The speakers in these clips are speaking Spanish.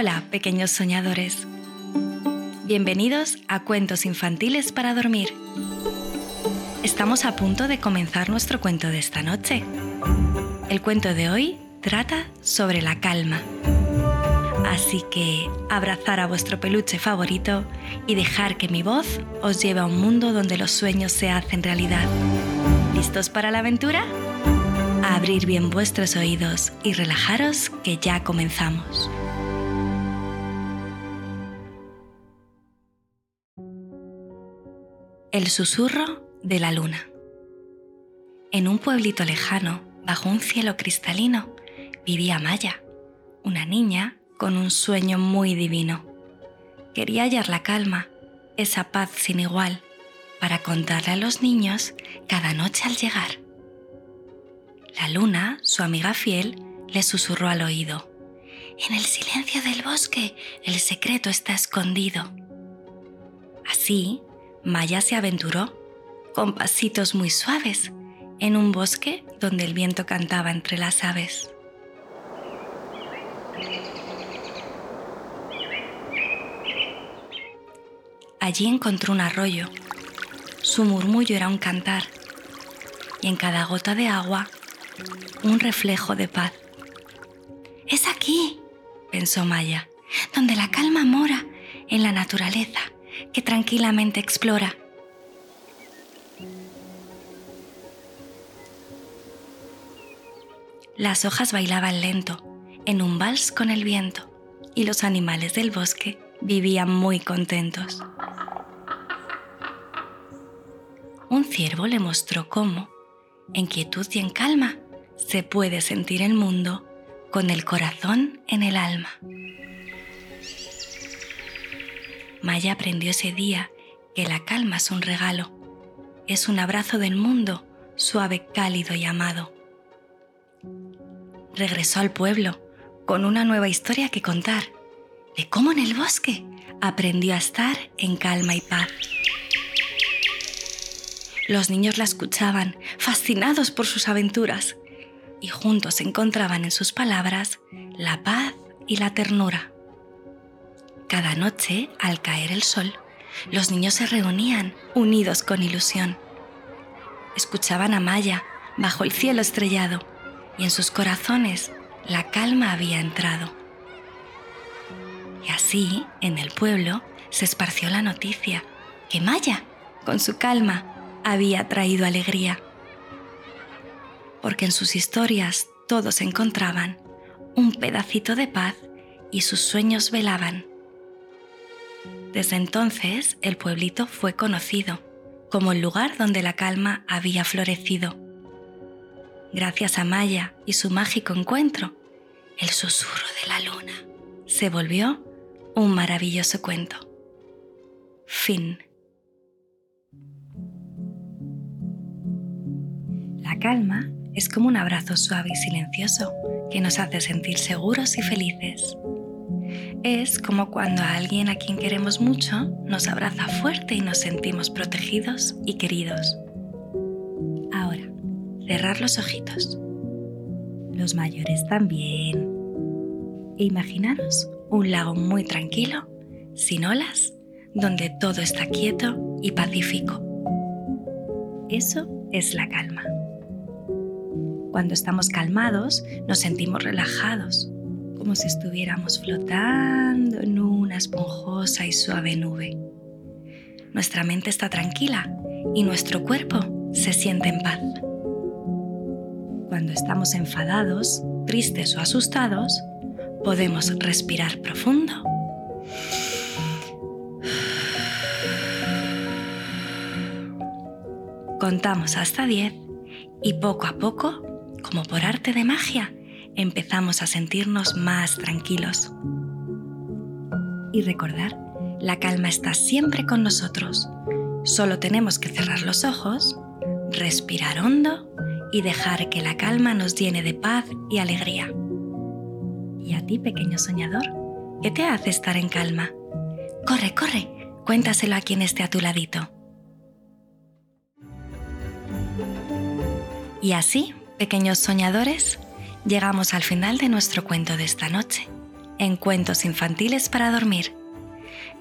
Hola, pequeños soñadores. Bienvenidos a Cuentos Infantiles para Dormir. Estamos a punto de comenzar nuestro cuento de esta noche. El cuento de hoy trata sobre la calma. Así que abrazar a vuestro peluche favorito y dejar que mi voz os lleve a un mundo donde los sueños se hacen realidad. ¿Listos para la aventura? Abrir bien vuestros oídos y relajaros que ya comenzamos. El susurro de la luna. En un pueblito lejano, bajo un cielo cristalino, vivía Maya, una niña con un sueño muy divino. Quería hallar la calma, esa paz sin igual, para contarle a los niños cada noche al llegar. La luna, su amiga fiel, le susurró al oído. En el silencio del bosque el secreto está escondido. Así, Maya se aventuró, con pasitos muy suaves, en un bosque donde el viento cantaba entre las aves. Allí encontró un arroyo. Su murmullo era un cantar y en cada gota de agua un reflejo de paz. Es aquí, pensó Maya, donde la calma mora en la naturaleza que tranquilamente explora. Las hojas bailaban lento, en un vals con el viento, y los animales del bosque vivían muy contentos. Un ciervo le mostró cómo, en quietud y en calma, se puede sentir el mundo con el corazón en el alma. Maya aprendió ese día que la calma es un regalo, es un abrazo del mundo, suave, cálido y amado. Regresó al pueblo con una nueva historia que contar, de cómo en el bosque aprendió a estar en calma y paz. Los niños la escuchaban, fascinados por sus aventuras, y juntos encontraban en sus palabras la paz y la ternura. Cada noche, al caer el sol, los niños se reunían, unidos con ilusión. Escuchaban a Maya bajo el cielo estrellado y en sus corazones la calma había entrado. Y así, en el pueblo, se esparció la noticia que Maya, con su calma, había traído alegría. Porque en sus historias todos encontraban un pedacito de paz y sus sueños velaban. Desde entonces el pueblito fue conocido como el lugar donde la calma había florecido. Gracias a Maya y su mágico encuentro, el susurro de la luna se volvió un maravilloso cuento. Fin. La calma es como un abrazo suave y silencioso que nos hace sentir seguros y felices. Es como cuando a alguien a quien queremos mucho nos abraza fuerte y nos sentimos protegidos y queridos. Ahora, cerrar los ojitos. Los mayores también. E imaginaros un lago muy tranquilo, sin olas, donde todo está quieto y pacífico. Eso es la calma. Cuando estamos calmados, nos sentimos relajados, como si estuviéramos flotando en una esponjosa y suave nube. Nuestra mente está tranquila y nuestro cuerpo se siente en paz. Cuando estamos enfadados, tristes o asustados, podemos respirar profundo contamos hasta 10 y poco a poco, como por arte de magia, empezamos a sentirnos más tranquilos. Y recordar, la calma está siempre con nosotros. Solo tenemos que cerrar los ojos, respirar hondo y dejar que la calma nos llene de paz y alegría. ¿Y a ti, pequeño soñador? ¿Qué te hace estar en calma? Corre, corre, cuéntaselo a quien esté a tu ladito. Y así, pequeños soñadores, llegamos al final de nuestro cuento de esta noche. en Cuentos Infantiles para Dormir.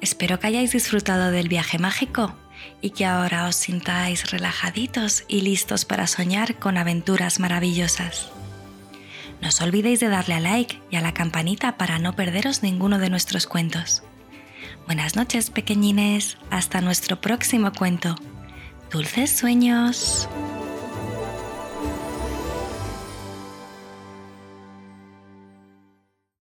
Espero que hayáis disfrutado del viaje mágico y que ahora os sintáis relajaditos y listos para soñar con aventuras maravillosas. No os olvidéis de darle a like y a la campanita para no perderos ninguno de nuestros cuentos. Buenas noches pequeñines, hasta nuestro próximo cuento. Dulces sueños.